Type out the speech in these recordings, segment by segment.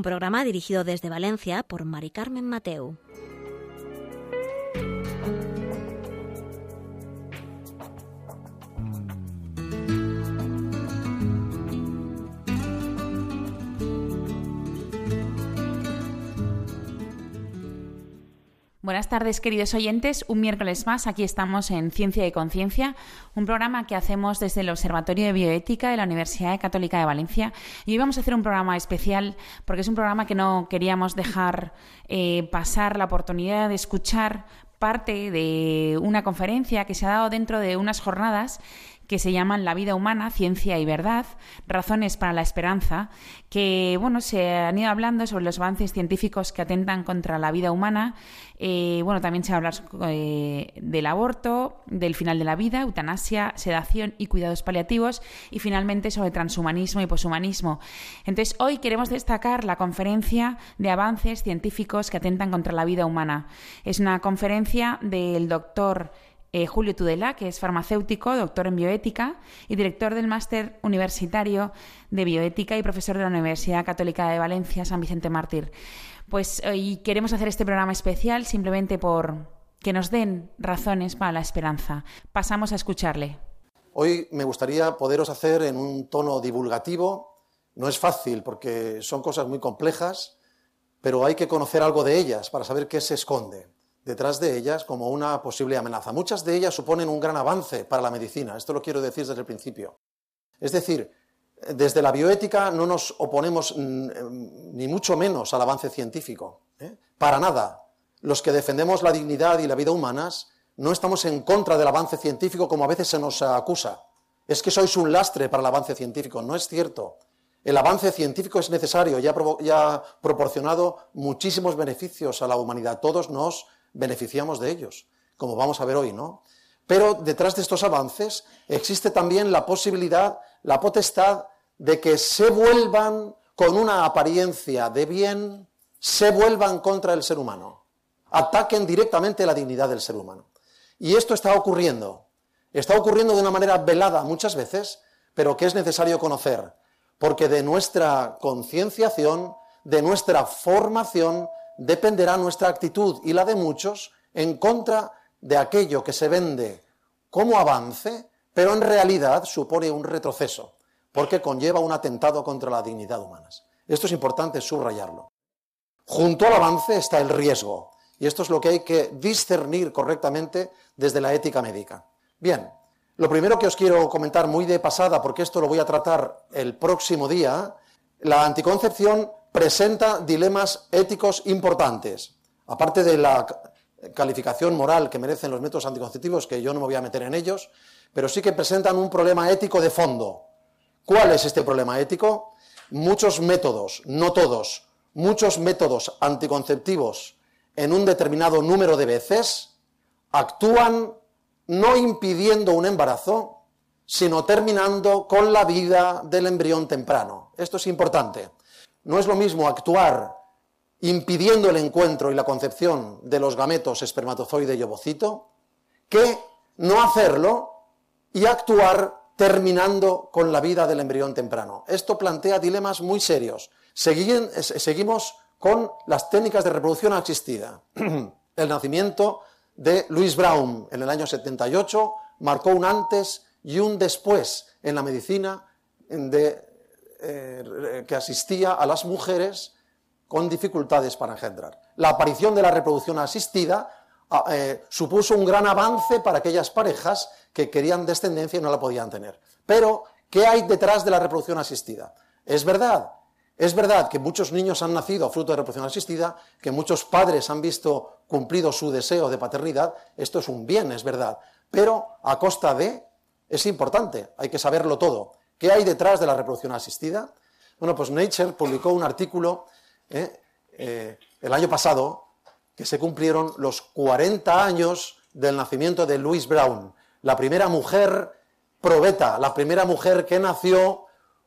Un programa dirigido desde Valencia por Mari Carmen Mateu. Buenas tardes, queridos oyentes. Un miércoles más, aquí estamos en Ciencia y Conciencia, un programa que hacemos desde el Observatorio de Bioética de la Universidad Católica de Valencia. Y hoy vamos a hacer un programa especial porque es un programa que no queríamos dejar eh, pasar la oportunidad de escuchar parte de una conferencia que se ha dado dentro de unas jornadas que se llaman La vida humana, ciencia y verdad, razones para la esperanza, que bueno, se han ido hablando sobre los avances científicos que atentan contra la vida humana. Eh, bueno, también se habla eh, del aborto, del final de la vida, eutanasia, sedación y cuidados paliativos, y finalmente sobre transhumanismo y poshumanismo. Entonces, hoy queremos destacar la conferencia de avances científicos que atentan contra la vida humana. Es una conferencia del doctor eh, Julio Tudela, que es farmacéutico, doctor en bioética y director del máster universitario de bioética y profesor de la Universidad Católica de Valencia, San Vicente Mártir. Pues hoy queremos hacer este programa especial simplemente por que nos den razones para la esperanza. Pasamos a escucharle. Hoy me gustaría poderos hacer en un tono divulgativo. No es fácil porque son cosas muy complejas, pero hay que conocer algo de ellas para saber qué se esconde detrás de ellas como una posible amenaza. Muchas de ellas suponen un gran avance para la medicina, esto lo quiero decir desde el principio. Es decir, desde la bioética no nos oponemos mm, ni mucho menos al avance científico, ¿eh? para nada. Los que defendemos la dignidad y la vida humanas no estamos en contra del avance científico como a veces se nos acusa. Es que sois un lastre para el avance científico, no es cierto. El avance científico es necesario y ha proporcionado muchísimos beneficios a la humanidad. Todos nos beneficiamos de ellos, como vamos a ver hoy, ¿no? Pero detrás de estos avances existe también la posibilidad, la potestad de que se vuelvan con una apariencia de bien, se vuelvan contra el ser humano, ataquen directamente la dignidad del ser humano. Y esto está ocurriendo, está ocurriendo de una manera velada muchas veces, pero que es necesario conocer, porque de nuestra concienciación, de nuestra formación, dependerá nuestra actitud y la de muchos en contra de aquello que se vende como avance, pero en realidad supone un retroceso, porque conlleva un atentado contra la dignidad humana. Esto es importante subrayarlo. Junto al avance está el riesgo, y esto es lo que hay que discernir correctamente desde la ética médica. Bien, lo primero que os quiero comentar muy de pasada, porque esto lo voy a tratar el próximo día, la anticoncepción presenta dilemas éticos importantes. Aparte de la calificación moral que merecen los métodos anticonceptivos, que yo no me voy a meter en ellos, pero sí que presentan un problema ético de fondo. ¿Cuál es este problema ético? Muchos métodos, no todos, muchos métodos anticonceptivos en un determinado número de veces actúan no impidiendo un embarazo, sino terminando con la vida del embrión temprano. Esto es importante. No es lo mismo actuar impidiendo el encuentro y la concepción de los gametos espermatozoide y ovocito que no hacerlo y actuar terminando con la vida del embrión temprano. Esto plantea dilemas muy serios. seguimos con las técnicas de reproducción asistida. el nacimiento de Louis Brown en el año 78 marcó un antes y un después en la medicina de eh, que asistía a las mujeres con dificultades para engendrar. La aparición de la reproducción asistida ah, eh, supuso un gran avance para aquellas parejas que querían descendencia y no la podían tener. Pero, ¿qué hay detrás de la reproducción asistida? Es verdad, es verdad que muchos niños han nacido a fruto de reproducción asistida, que muchos padres han visto cumplido su deseo de paternidad, esto es un bien, es verdad, pero a costa de, es importante, hay que saberlo todo. ¿Qué hay detrás de la reproducción asistida? Bueno, pues Nature publicó un artículo ¿eh? Eh, el año pasado, que se cumplieron los 40 años del nacimiento de Louise Brown, la primera mujer probeta, la primera mujer que nació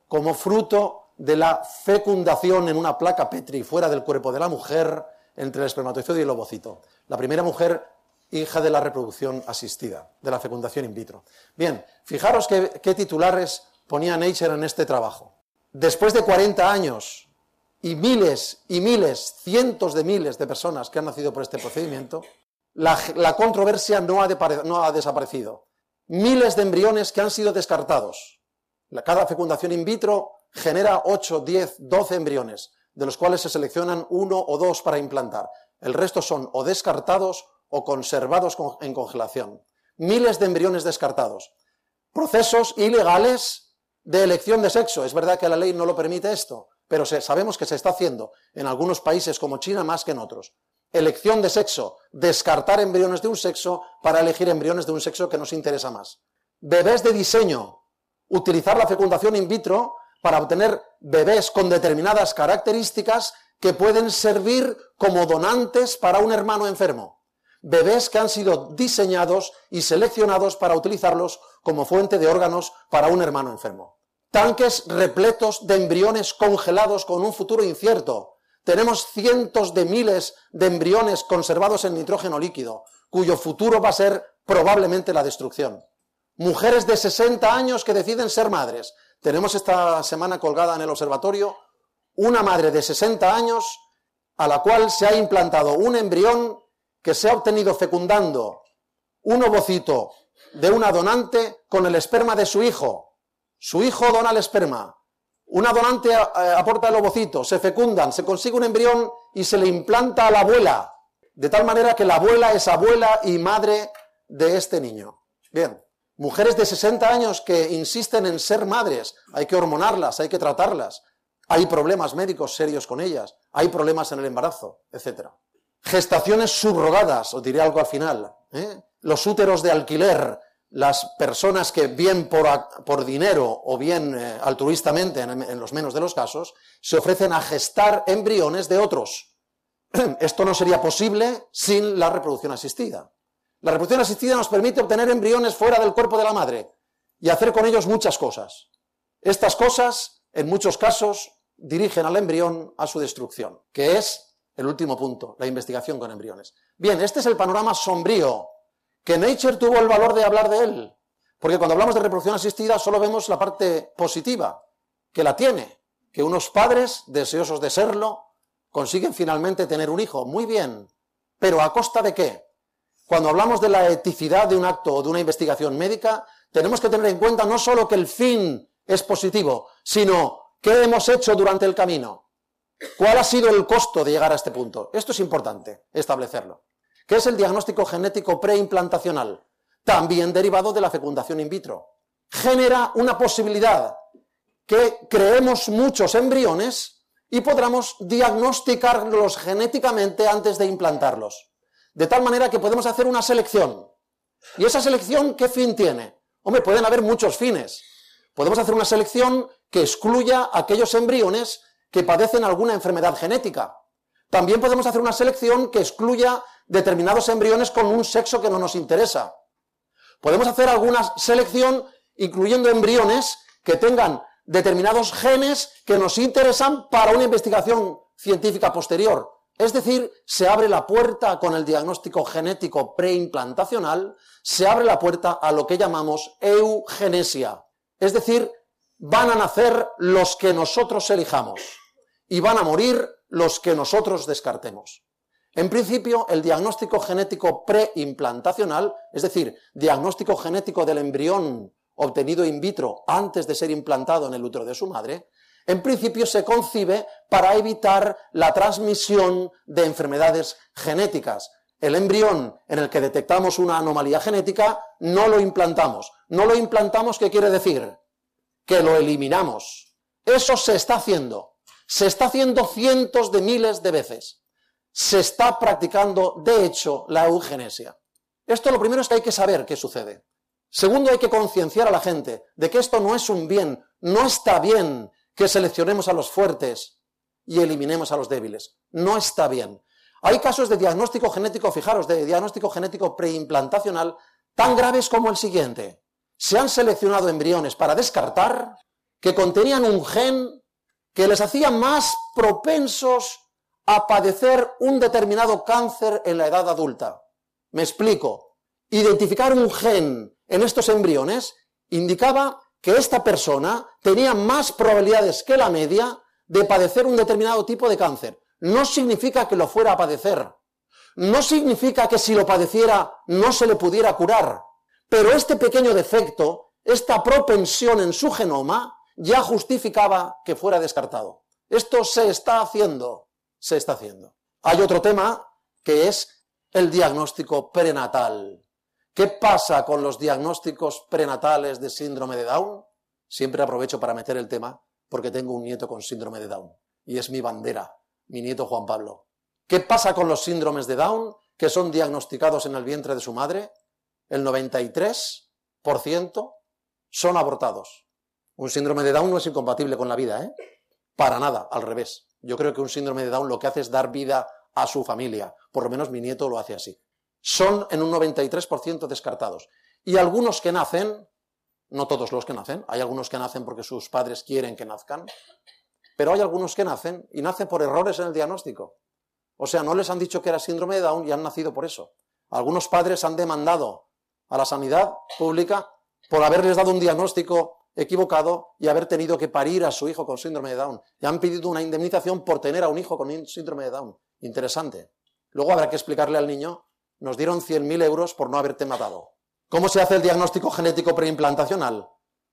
como fruto de la fecundación en una placa Petri fuera del cuerpo de la mujer entre el espermatozoide y el ovocito. La primera mujer hija de la reproducción asistida, de la fecundación in vitro. Bien, fijaros qué, qué titulares ponía Nature en este trabajo. Después de 40 años y miles y miles, cientos de miles de personas que han nacido por este procedimiento, la, controversia no ha, desaparecido. Miles de embriones que han sido descartados. Cada fecundación in vitro genera 8, 10, 12 embriones, de los cuales se seleccionan uno o dos para implantar. El resto son o descartados o conservados en congelación. Miles de embriones descartados. Procesos ilegales de elección de sexo. Es verdad que la ley no lo permite esto, pero sabemos que se está haciendo en algunos países como China más que en otros. Elección de sexo, descartar embriones de un sexo para elegir embriones de un sexo que nos interesa más. Bebés de diseño, utilizar la fecundación in vitro para obtener bebés con determinadas características que pueden servir como donantes para un hermano enfermo. Bebés que han sido diseñados y seleccionados para utilizarlos como fuente de órganos para un hermano enfermo tanques repletos de embriones congelados con un futuro incierto. Tenemos cientos de miles de embriones conservados en nitrógeno líquido, cuyo futuro va a ser probablemente la destrucción. Mujeres de 60 años que deciden ser madres. Tenemos esta semana colgada en el observatorio una madre de 60 años a la cual se ha implantado un embrión que se ha obtenido fecundando un ovocito de una donante con el esperma de su hijo. Su hijo dona el esperma. Una donante eh, aporta el ovocito, se fecundan, se consigue un embrión y se le implanta a la abuela. De tal manera que la abuela es abuela y madre de este niño. Bien, mujeres de 60 años que insisten en ser madres, hay que hormonarlas, hay que tratarlas. Hay problemas médicos serios con ellas, hay problemas en el embarazo, etc. Gestaciones subrogadas, os diré algo al final. ¿eh? Los úteros de alquiler, las personas que bien por, dinero o bien eh, altruistamente, en, los menos de los casos, se ofrecen a gestar embriones de otros. Esto no sería posible sin la reproducción asistida. La reproducción asistida nos permite obtener embriones fuera del cuerpo de la madre y hacer con ellos muchas cosas. Estas cosas, en muchos casos, dirigen al embrión a su destrucción, que es el último punto, la investigación con embriones. Bien, este es el panorama sombrío que Nature tuvo el valor de hablar de él. Porque cuando hablamos de reproducción asistida solo vemos la parte positiva, que la tiene, que unos padres, deseosos de serlo, consiguen finalmente tener un hijo. Muy bien, pero ¿a costa de qué? Cuando hablamos de la eticidad de un acto o de una investigación médica, tenemos que tener en cuenta no solo que el fin es positivo, sino qué hemos hecho durante el camino. ¿Cuál ha sido el costo de llegar a este punto? Esto es importante establecerlo que es el diagnóstico genético preimplantacional, también derivado de la fecundación in vitro. Genera una posibilidad que creemos muchos embriones y podamos diagnosticarlos genéticamente antes de implantarlos. De tal manera que podemos hacer una selección. ¿Y esa selección qué fin tiene? Hombre, pueden haber muchos fines. Podemos hacer una selección que excluya aquellos embriones que padecen alguna enfermedad genética. También podemos hacer una selección que excluya determinados embriones con un sexo que no nos interesa. Podemos hacer alguna selección incluyendo embriones que tengan determinados genes que nos interesan para una investigación científica posterior. Es decir, se abre la puerta con el diagnóstico genético preimplantacional, se abre la puerta a lo que llamamos eugenesia. Es decir, van a nacer los que nosotros elijamos y van a morir los que nosotros descartemos. En principio, el diagnóstico genético preimplantacional, es decir, diagnóstico genético del embrión obtenido in vitro antes de ser implantado en el útero de su madre, en principio se concibe para evitar la transmisión de enfermedades genéticas. El embrión en el que detectamos una anomalía genética no lo implantamos. No lo implantamos, ¿qué quiere decir? Que lo eliminamos. Eso se está haciendo. Se está haciendo cientos de miles de veces se está practicando, de hecho, la eugenesia. Esto lo primero es que hay que saber qué sucede. Segundo, hay que concienciar a la gente de que esto no es un bien, no está bien que seleccionemos a los fuertes y eliminemos a los débiles. No está bien. Hay casos de diagnóstico genético, fijaros, de diagnóstico genético preimplantacional tan graves como el siguiente. Se han seleccionado embriones para descartar que contenían un gen que les hacía más propensos a padecer un determinado cáncer en la edad adulta. Me explico. Identificar un gen en estos embriones indicaba que esta persona tenía más probabilidades que la media de padecer un determinado tipo de cáncer. No significa que lo fuera a padecer. No significa que si lo padeciera no se le pudiera curar. Pero este pequeño defecto, esta propensión en su genoma, ya justificaba que fuera descartado. Esto se está haciendo, se está haciendo. Hay otro tema que es el diagnóstico prenatal. ¿Qué pasa con los diagnósticos prenatales de síndrome de Down? Siempre aprovecho para meter el tema porque tengo un nieto con síndrome de Down y es mi bandera, mi nieto Juan Pablo. ¿Qué pasa con los síndromes de Down que son diagnosticados en el vientre de su madre? El 93% son abortados. Un síndrome de Down no es incompatible con la vida, ¿eh? Para nada, al revés. Yo creo que un síndrome de Down lo que hace es dar vida a su familia. Por lo menos mi nieto lo hace así. Son en un 93% descartados. Y algunos que nacen, no todos los que nacen, hay algunos que nacen porque sus padres quieren que nazcan, pero hay algunos que nacen y nacen por errores en el diagnóstico. O sea, no les han dicho que era síndrome de Down y han nacido por eso. Algunos padres han demandado a la sanidad pública por haberles dado un diagnóstico equivocado y haber tenido que parir a su hijo con síndrome de Down. Y han pedido una indemnización por tener a un hijo con síndrome de Down. Interesante. Luego habrá que explicarle al niño, nos dieron 100.000 euros por no haberte matado. ¿Cómo se hace el diagnóstico genético preimplantacional?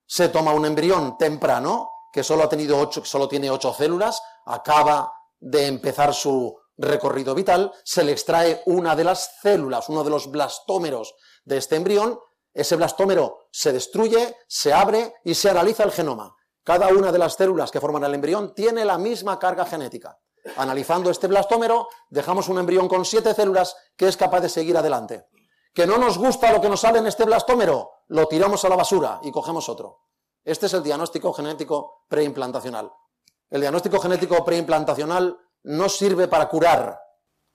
Se toma un embrión temprano, que solo, ha tenido ocho, solo tiene 8 células, acaba de empezar su recorrido vital, se le extrae una de las células, uno de los blastómeros de este embrión, ese blastómero se destruye, se abre y se analiza el genoma. Cada una de las células que forman el embrión tiene la misma carga genética. Analizando este blastómero, dejamos un embrión con siete células que es capaz de seguir adelante. Que no nos gusta lo que nos sale en este blastómero, lo tiramos a la basura y cogemos otro. Este es el diagnóstico genético preimplantacional. El diagnóstico genético preimplantacional no sirve para curar.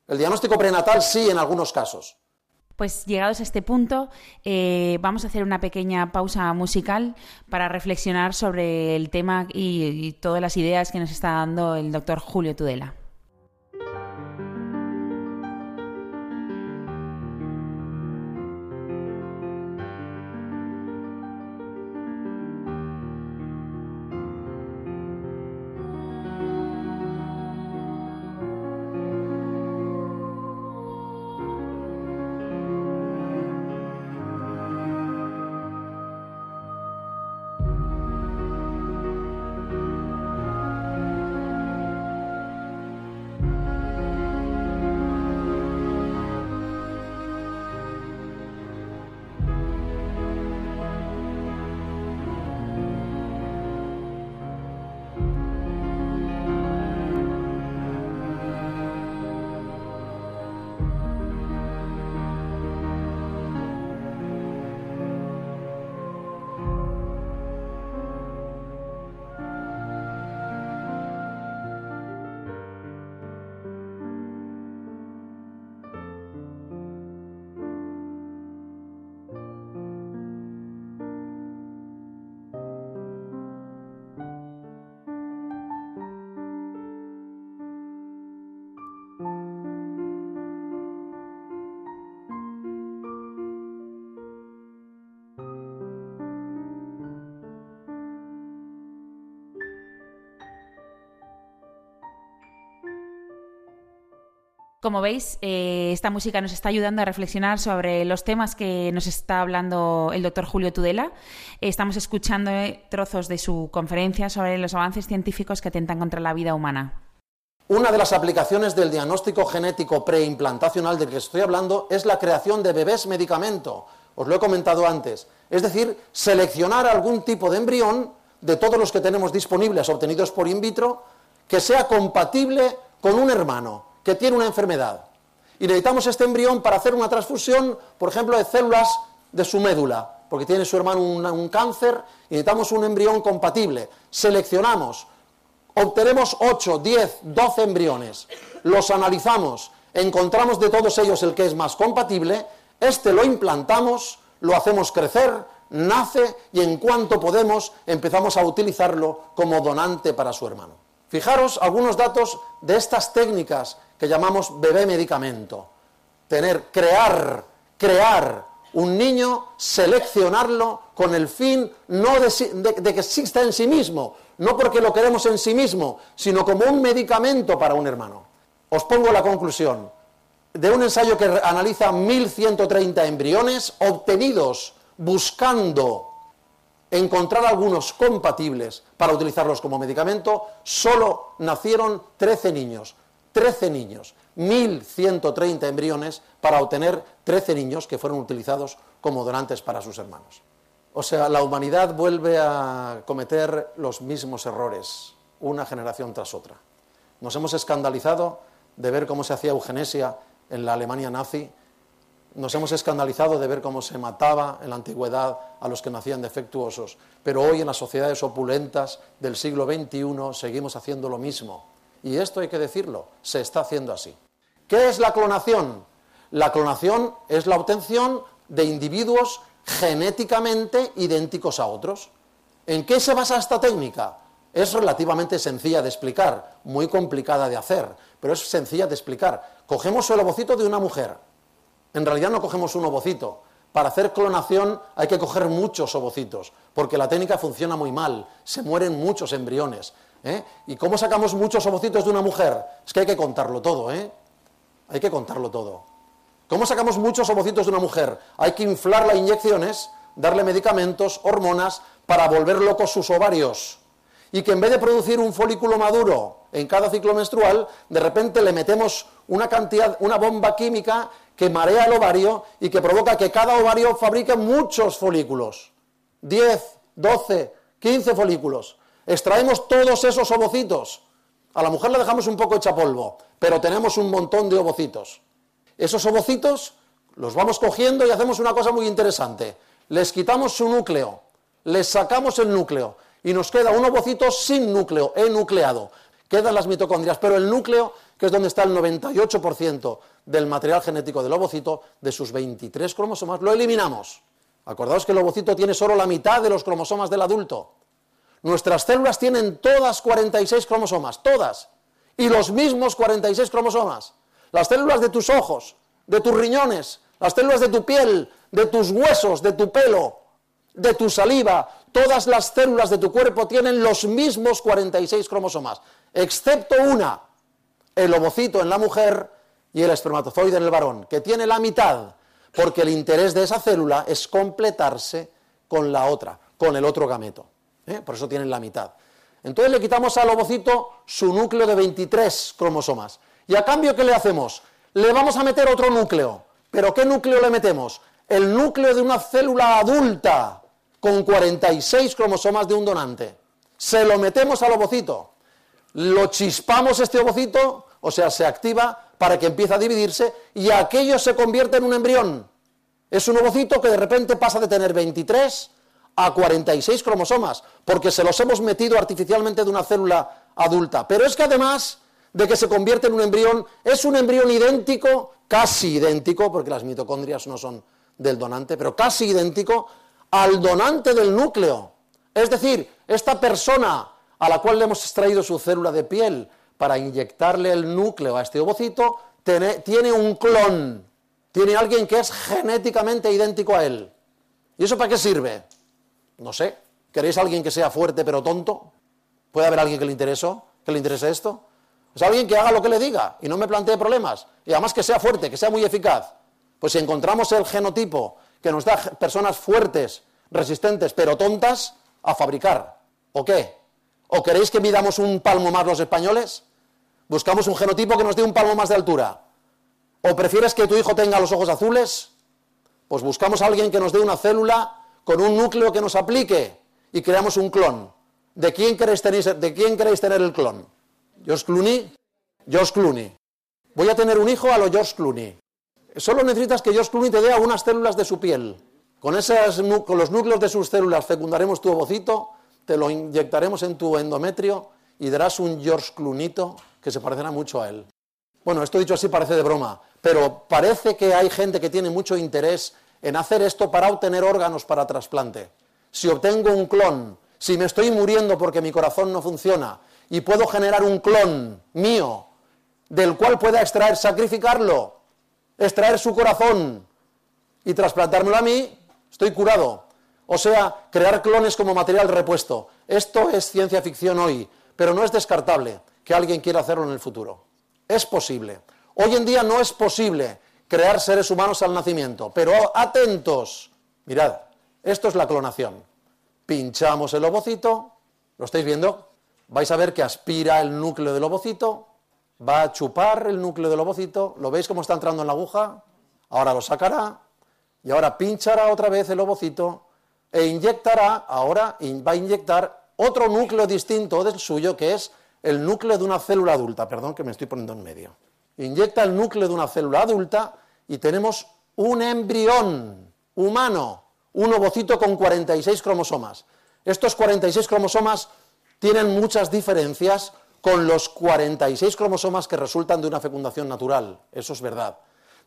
El diagnóstico prenatal sí en algunos casos. Pues llegados a este punto, eh, vamos a hacer una pequeña pausa musical para reflexionar sobre el tema y todas las ideas que nos está dando el doctor Julio Tudela. Como veis, eh, esta música nos está ayudando a reflexionar sobre los temas que nos está hablando el doctor Julio Tudela. estamos escuchando eh, trozos de su conferencia sobre los avances científicos que atentan contra la vida humana. Una de las aplicaciones del diagnóstico genético preimplantacional del que estoy hablando es la creación de bebés medicamento. Os lo he comentado antes. Es decir, seleccionar algún tipo de embrión de todos los que tenemos disponibles obtenidos por in vitro que sea compatible con un hermano que tiene una enfermedad y necesitamos este embrión para hacer una transfusión, por ejemplo, de células de su médula, porque tiene su hermano un, cáncer y necesitamos un embrión compatible. Seleccionamos obtenemos 8, 10, 12 embriones, los analizamos, encontramos de todos ellos el que es más compatible, este lo implantamos, lo hacemos crecer, nace y en cuanto podemos empezamos a utilizarlo como donante para su hermano. Fijaros algunos datos de estas técnicas que llamamos bebé medicamento. Tener, crear, crear un niño, seleccionarlo con el fin no de, de, que exista en sí mismo, no porque lo queremos en sí mismo, sino como un medicamento para un hermano. Os pongo la conclusión de un ensayo que analiza 1.130 embriones obtenidos buscando encontrar algunos compatibles para utilizarlos como medicamento, solo nacieron 13 niños. 13 niños, 1.130 embriones para obtener 13 niños que fueron utilizados como donantes para sus hermanos. O sea, la humanidad vuelve a cometer los mismos errores, una generación tras otra. Nos hemos escandalizado de ver cómo se hacía eugenesia en la Alemania nazi, nos hemos escandalizado de ver cómo se mataba en la antigüedad a los que nacían defectuosos, pero hoy en las sociedades opulentas del siglo XXI seguimos haciendo lo mismo. Y esto hay que decirlo, se está haciendo así. ¿Qué es la clonación? La clonación es la obtención de individuos genéticamente idénticos a otros. ¿En qué se basa esta técnica? Es relativamente sencilla de explicar, muy complicada de hacer, pero es sencilla de explicar. Cogemos el ovocito de una mujer, en realidad no cogemos un ovocito. Para hacer clonación hay que coger muchos ovocitos, porque la técnica funciona muy mal, se mueren muchos embriones. ¿Eh? ¿Y cómo sacamos muchos ovocitos de una mujer? Es que hay que contarlo todo, ¿eh? Hay que contarlo todo. ¿Cómo sacamos muchos ovocitos de una mujer? Hay que inflarla inyecciones, darle medicamentos, hormonas, para volver locos sus ovarios. Y que en vez de producir un folículo maduro en cada ciclo menstrual, de repente le metemos una cantidad, una bomba química que marea el ovario y que provoca que cada ovario fabrique muchos folículos. 10, 12, 15 folículos. Extraemos todos esos ovocitos. A la mujer le dejamos un poco hecha polvo, pero tenemos un montón de ovocitos. Esos ovocitos los vamos cogiendo y hacemos una cosa muy interesante. Les quitamos su núcleo, les sacamos el núcleo y nos queda un ovocito sin núcleo, enucleado. Quedan las mitocondrias, pero el núcleo, que es donde está el 98% del material genético del ovocito, de sus 23 cromosomas, lo eliminamos. Acordaos que el ovocito tiene solo la mitad de los cromosomas del adulto. Nuestras células tienen todas 46 cromosomas, todas, y los mismos 46 cromosomas. Las células de tus ojos, de tus riñones, las células de tu piel, de tus huesos, de tu pelo, de tu saliva, todas las células de tu cuerpo tienen los mismos 46 cromosomas, excepto una, el ovocito en la mujer y el espermatozoide en el varón, que tiene la mitad, porque el interés de esa célula es completarse con la otra, con el otro gameto. ¿Eh? Por eso tienen la mitad. Entonces le quitamos al ovocito su núcleo de 23 cromosomas. ¿Y a cambio qué le hacemos? Le vamos a meter otro núcleo. ¿Pero qué núcleo le metemos? El núcleo de una célula adulta con 46 cromosomas de un donante. Se lo metemos al ovocito. Lo chispamos este ovocito, o sea, se activa para que empiece a dividirse y aquello se convierte en un embrión. Es un ovocito que de repente pasa de tener 23 a 46 cromosomas, porque se los hemos metido artificialmente de una célula adulta. Pero es que además de que se convierte en un embrión, es un embrión idéntico, casi idéntico, porque las mitocondrias no son del donante, pero casi idéntico al donante del núcleo. Es decir, esta persona a la cual le hemos extraído su célula de piel, para inyectarle el núcleo a este ovocito, tiene, un clon, tiene alguien que es genéticamente idéntico a él. ¿Y eso para qué sirve? No sé. ¿Queréis alguien que sea fuerte pero tonto? ¿Puede haber alguien que le interese, que le interese esto? Es alguien que haga lo que le diga y no me plantee problemas. Y además que sea fuerte, que sea muy eficaz. Pues si encontramos el genotipo que nos da personas fuertes, resistentes, pero tontas, a fabricar. ¿O qué? ¿O queréis que midamos un palmo más los españoles? ¿Buscamos un genotipo que nos dé un palmo más de altura? ¿O prefieres que tu hijo tenga los ojos azules? Pues buscamos a alguien que nos dé una célula con un núcleo que nos aplique y creamos un clon. ¿De quién queréis tener, de quién queréis tener el clon? ¿George Clooney? George Clooney. Voy a tener un hijo a lo George Clooney. Solo necesitas que George Clooney te dé algunas células de su piel. Con, esas, con los núcleos de sus células fecundaremos tu ovocito te lo inyectaremos en tu endometrio y darás un George Clunito que se parecerá mucho a él. Bueno, esto dicho así parece de broma, pero parece que hay gente que tiene mucho interés en hacer esto para obtener órganos para trasplante. Si obtengo un clon, si me estoy muriendo porque mi corazón no funciona y puedo generar un clon mío del cual pueda extraer, sacrificarlo, extraer su corazón y trasplantármelo a mí, estoy curado. O sea, crear clones como material repuesto. Esto es ciencia ficción hoy, pero no es descartable que alguien quiera hacerlo en el futuro. Es posible. Hoy en día no es posible crear seres humanos al nacimiento, pero atentos. Mirad, esto es la clonación. Pinchamos el ovocito, ¿lo estáis viendo? Vais a ver que aspira el núcleo del ovocito, va a chupar el núcleo del ovocito, ¿lo veis cómo está entrando en la aguja? Ahora lo sacará y ahora pinchará otra vez el ovocito e inyectará, ahora va a inyectar otro núcleo distinto del suyo, que es el núcleo de una célula adulta. Perdón que me estoy poniendo en medio. Inyecta el núcleo de una célula adulta y tenemos un embrión humano, un ovocito con 46 cromosomas. Estos 46 cromosomas tienen muchas diferencias con los 46 cromosomas que resultan de una fecundación natural. Eso es verdad.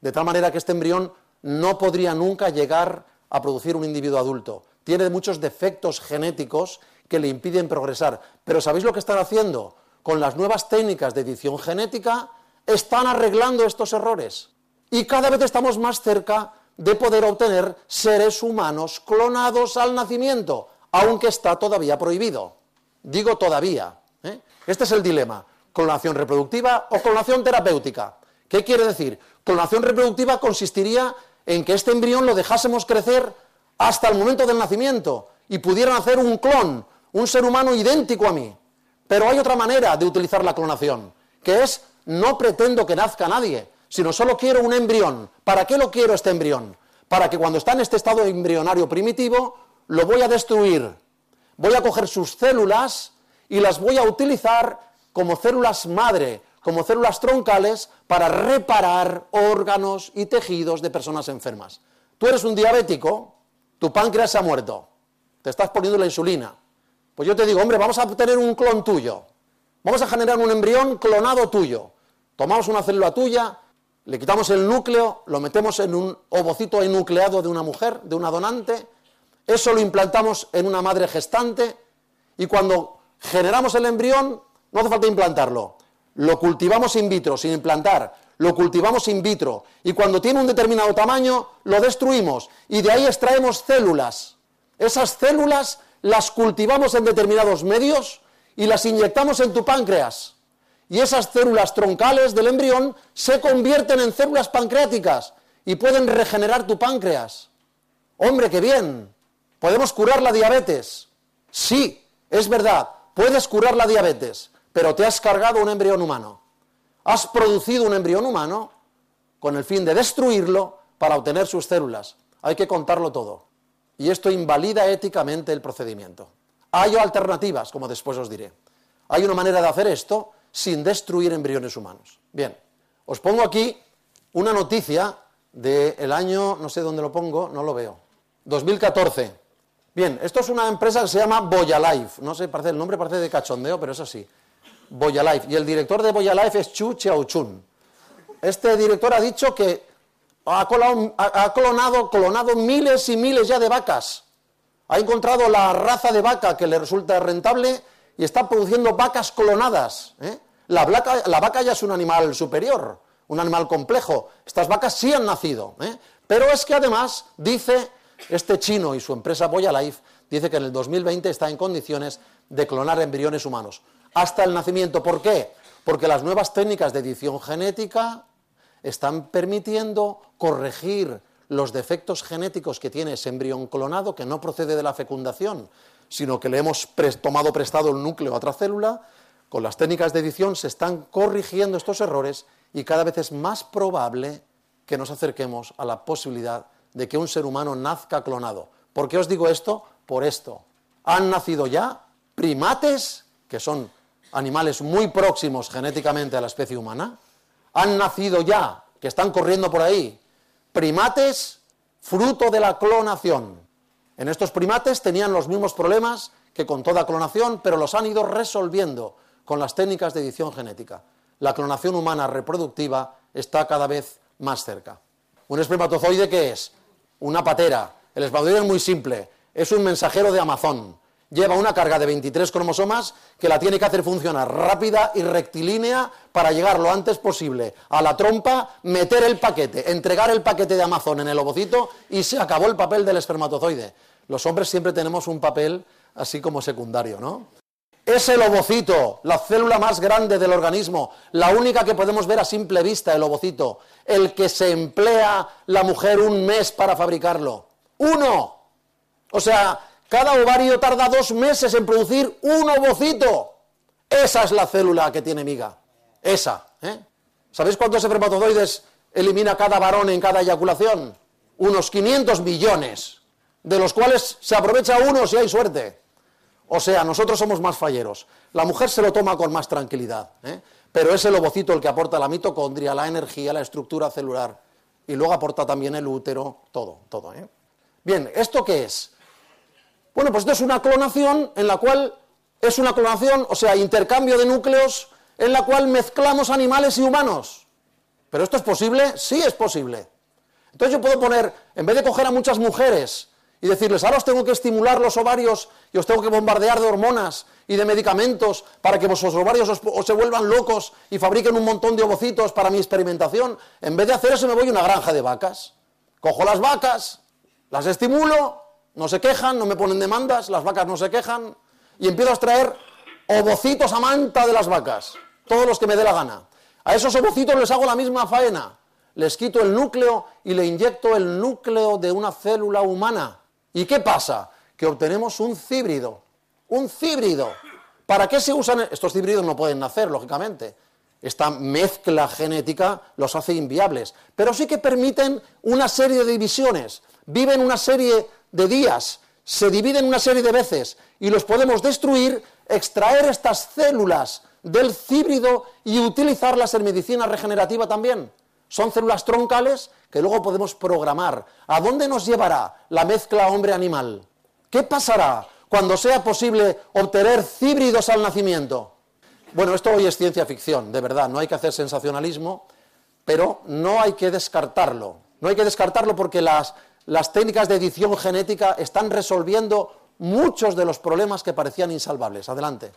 De tal manera que este embrión no podría nunca llegar a producir un individuo adulto tiene muchos defectos genéticos que le impiden progresar. Pero ¿sabéis lo que están haciendo? Con las nuevas técnicas de edición genética están arreglando estos errores. Y cada vez estamos más cerca de poder obtener seres humanos clonados al nacimiento, aunque está todavía prohibido. Digo todavía. ¿eh? Este es el dilema. ¿Clonación reproductiva o clonación terapéutica? ¿Qué quiere decir? Clonación reproductiva consistiría en que este embrión lo dejásemos crecer hasta el momento del nacimiento y pudieran hacer un clon, un ser humano idéntico a mí. Pero hay otra manera de utilizar la clonación, que es no pretendo que nazca nadie, sino solo quiero un embrión. ¿Para qué lo quiero este embrión? Para que cuando está en este estado embrionario primitivo, lo voy a destruir. Voy a coger sus células y las voy a utilizar como células madre, como células troncales, para reparar órganos y tejidos de personas enfermas. Tú eres un diabético, tu páncreas se ha muerto, te estás poniendo la insulina. Pues yo te digo, hombre, vamos a tener un clon tuyo, vamos a generar un embrión clonado tuyo. Tomamos una célula tuya, le quitamos el núcleo, lo metemos en un ovocito enucleado de una mujer, de una donante, eso lo implantamos en una madre gestante y cuando generamos el embrión, no hace falta implantarlo, lo cultivamos in vitro, sin implantar, lo cultivamos in vitro y cuando tiene un determinado tamaño lo destruimos y de ahí extraemos células. Esas células las cultivamos en determinados medios y las inyectamos en tu páncreas. Y esas células troncales del embrión se convierten en células pancreáticas y pueden regenerar tu páncreas. Hombre, qué bien. ¿Podemos curar la diabetes? Sí, es verdad, puedes curar la diabetes, pero te has cargado un embrión humano has producido un embrión humano con el fin de destruirlo para obtener sus células. Hay que contarlo todo. Y esto invalida éticamente el procedimiento. Hay alternativas, como después os diré. Hay una manera de hacer esto sin destruir embriones humanos. Bien, os pongo aquí una noticia del año, no sé dónde lo pongo, no lo veo, 2014. Bien, esto es una empresa que se llama Boya Life. No sé, parece, el nombre parece de cachondeo, pero es así. Life Y el director de Life es Chu Chun. Este director ha dicho que ha, clonado, clonado miles y miles ya de vacas. Ha encontrado la raza de vaca que le resulta rentable y está produciendo vacas clonadas. ¿eh? La, vaca, ya es un animal superior, un animal complejo. Estas vacas sí han nacido. ¿eh? Pero es que además, dice este chino y su empresa Life dice que en el 2020 está en condiciones de clonar embriones humanos hasta el nacimiento. ¿Por qué? Porque las nuevas técnicas de edición genética están permitiendo corregir los defectos genéticos que tiene ese embrión clonado, que no procede de la fecundación, sino que le hemos tomado prestado el núcleo a otra célula. Con las técnicas de edición se están corrigiendo estos errores y cada vez es más probable que nos acerquemos a la posibilidad de que un ser humano nazca clonado. ¿Por qué os digo esto? Por esto. Han nacido ya primates, que son animales muy próximos genéticamente a la especie humana, han nacido ya, que están corriendo por ahí, primates fruto de la clonación. En estos primates tenían los mismos problemas que con toda clonación, pero los han ido resolviendo con las técnicas de edición genética. La clonación humana reproductiva está cada vez más cerca. ¿Un espermatozoide qué es? Una patera. El espermatozoide es muy simple. Es un mensajero de Amazon. Lleva una carga de 23 cromosomas que la tiene que hacer funcionar rápida y rectilínea para llegar lo antes posible a la trompa, meter el paquete, entregar el paquete de Amazon en el ovocito y se acabó el papel del espermatozoide. Los hombres siempre tenemos un papel así como secundario, ¿no? Es el ovocito, la célula más grande del organismo, la única que podemos ver a simple vista, el ovocito, el que se emplea la mujer un mes para fabricarlo. Uno. O sea, cada ovario tarda dos meses en producir un ovocito. Esa es la célula que tiene miga. Esa. ¿eh? ¿Sabéis cuántos espermatozoides elimina cada varón en cada eyaculación? Unos 500 millones, de los cuales se aprovecha uno si hay suerte. O sea, nosotros somos más falleros. La mujer se lo toma con más tranquilidad, ¿eh? pero es el ovocito el que aporta la mitocondria, la energía, la estructura celular. Y luego aporta también el útero, todo, todo. ¿eh? Bien, ¿esto qué es? Bueno, pues esto es una clonación en la cual es una clonación, o sea, intercambio de núcleos en la cual mezclamos animales y humanos. ¿Pero esto es posible? Sí es posible. Entonces yo puedo poner, en vez de coger a muchas mujeres y decirles, ahora os tengo que estimular los ovarios y os tengo que bombardear de hormonas y de medicamentos para que vuestros ovarios os, se vuelvan locos y fabriquen un montón de ovocitos para mi experimentación. En vez de hacer eso me voy a una granja de vacas. Cojo las vacas, las estimulo, no se quejan, no me ponen demandas, las vacas no se quejan y empiezo a extraer ovocitos a manta de las vacas, todos los que me dé la gana. A esos ovocitos les hago la misma faena. Les quito el núcleo y le inyecto el núcleo de una célula humana ¿Y qué pasa? Que obtenemos un cíbrido. Un cíbrido. ¿Para qué se usan? Estos cíbridos no pueden nacer, lógicamente. Esta mezcla genética los hace inviables. Pero sí que permiten una serie de divisiones. Viven una serie de días. Se dividen una serie de veces. Y los podemos destruir, extraer estas células del cíbrido y utilizarlas en medicina regenerativa también. Son células troncales que luego podemos programar. ¿A dónde nos llevará la mezcla hombre-animal? ¿Qué pasará cuando sea posible obtener híbridos al nacimiento? Bueno, esto hoy es ciencia ficción, de verdad, no hay que hacer sensacionalismo, pero no hay que descartarlo. No hay que descartarlo porque las, las técnicas de edición genética están resolviendo muchos de los problemas que parecían insalvables. Adelante.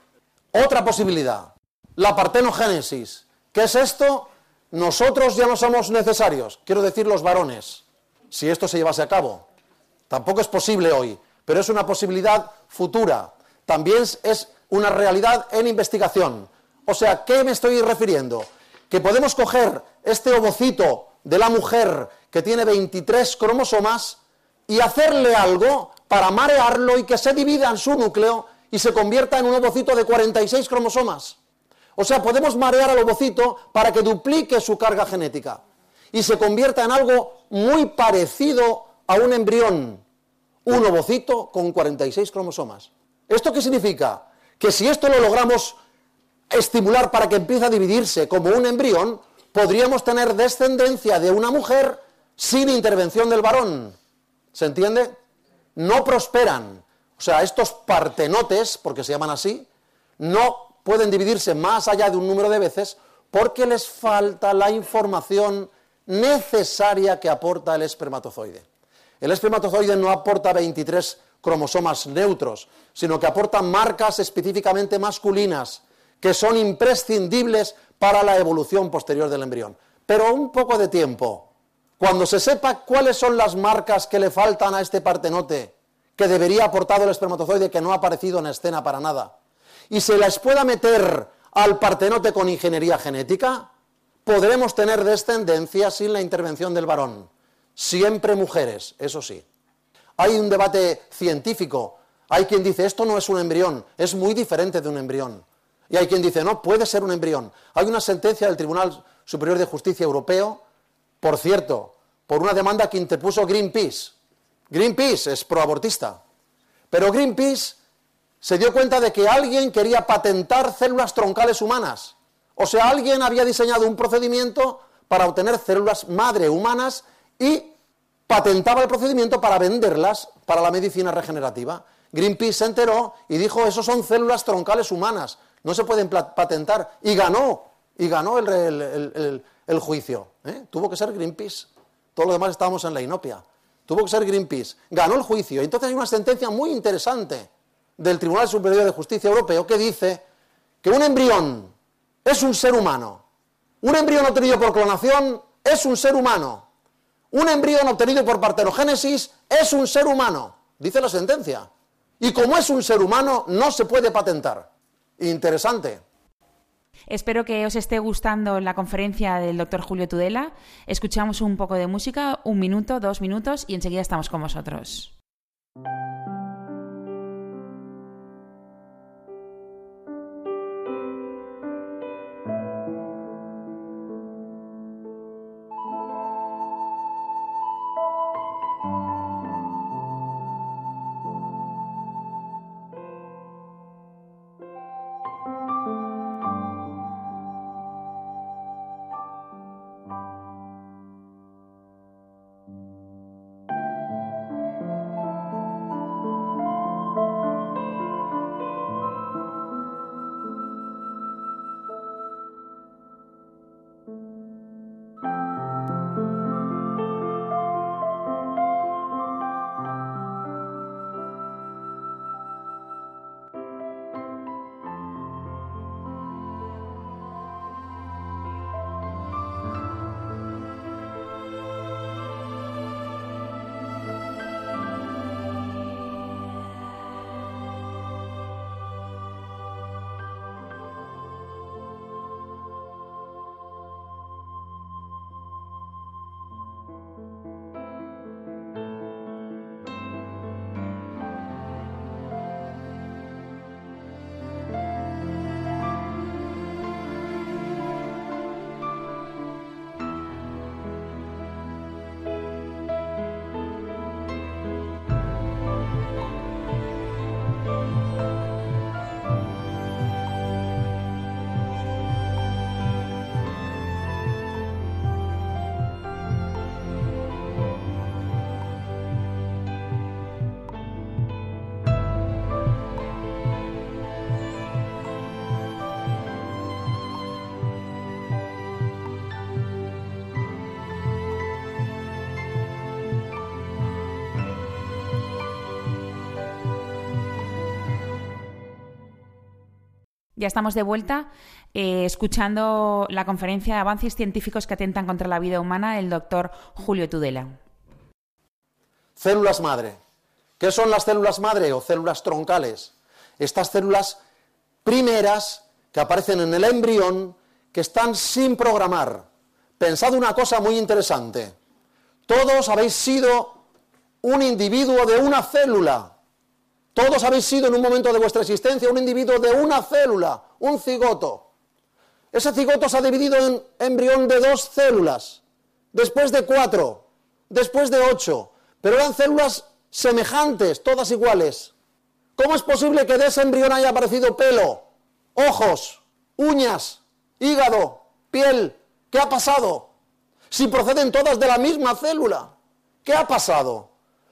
Otra posibilidad, la partenogénesis. ¿Qué es esto? nosotros ya no somos necesarios, quiero decir los varones, si esto se llevase a cabo. Tampoco es posible hoy, pero es una posibilidad futura. También es una realidad en investigación. O sea, ¿qué me estoy refiriendo? Que podemos coger este ovocito de la mujer que tiene 23 cromosomas y hacerle algo para marearlo y que se divida en su núcleo y se convierta en un ovocito de 46 cromosomas. O sea, podemos marear al ovocito para que duplique su carga genética y se convierta en algo muy parecido a un embrión, un ovocito con 46 cromosomas. ¿Esto qué significa? Que si esto lo logramos estimular para que empiece a dividirse como un embrión, podríamos tener descendencia de una mujer sin intervención del varón. ¿Se entiende? No prosperan. O sea, estos partenotes, porque se llaman así, no pueden dividirse más allá de un número de veces porque les falta la información necesaria que aporta el espermatozoide. El espermatozoide no aporta 23 cromosomas neutros, sino que aporta marcas específicamente masculinas que son imprescindibles para la evolución posterior del embrión. Pero un poco de tiempo. Cuando se sepa cuáles son las marcas que le faltan a este partenote, que debería aportar el espermatozoide que no ha aparecido en escena para nada, y se las pueda meter al partenote con ingeniería genética, podremos tener descendencia sin la intervención del varón. Siempre mujeres, eso sí. Hay un debate científico. Hay quien dice, esto no es un embrión, es muy diferente de un embrión. Y hay quien dice, no, puede ser un embrión. Hay una sentencia del Tribunal Superior de Justicia Europeo, por cierto, por una demanda que interpuso Greenpeace. Greenpeace es proabortista. Pero Greenpeace se dio cuenta de que alguien quería patentar células troncales humanas. O sea, alguien había diseñado un procedimiento para obtener células madre humanas y patentaba el procedimiento para venderlas para la medicina regenerativa. Greenpeace se enteró y dijo, eso son células troncales humanas. No se pueden patentar. Y ganó, y ganó el, juicio. ¿eh? Tuvo que ser Greenpeace. Todos los demás estábamos en la inopia. Tuvo que ser Greenpeace. Ganó el juicio. Entonces hay una sentencia muy interesante del Tribunal Superior de Justicia Europeo que dice que un embrión es un ser humano. Un embrión obtenido por clonación es un ser humano. Un embrión obtenido por partenogénesis es un ser humano, dice la sentencia. Y como es un ser humano, no se puede patentar. Interesante. Espero que os esté gustando la conferencia del doctor Julio Tudela. Escuchamos un poco de música, un minuto, dos minutos y enseguida estamos con vosotros. Ya estamos de vuelta eh, escuchando la conferencia de avances científicos que atentan contra la vida humana del doctor Julio Tudela. Células madre. ¿Qué son las células madre o células troncales? Estas células primeras que aparecen en el embrión que están sin programar. Pensad una cosa muy interesante. Todos habéis sido un individuo de una célula. Todos habéis sido en un momento de vuestra existencia un individuo de una célula, un cigoto. Ese cigoto se ha dividido en embrión de dos células, después de cuatro, después de ocho, pero eran células semejantes, todas iguales. ¿Cómo es posible que de ese embrión haya aparecido pelo, ojos, uñas, hígado, piel? ¿Qué ha pasado? Si proceden todas de la misma célula, ¿qué ha pasado?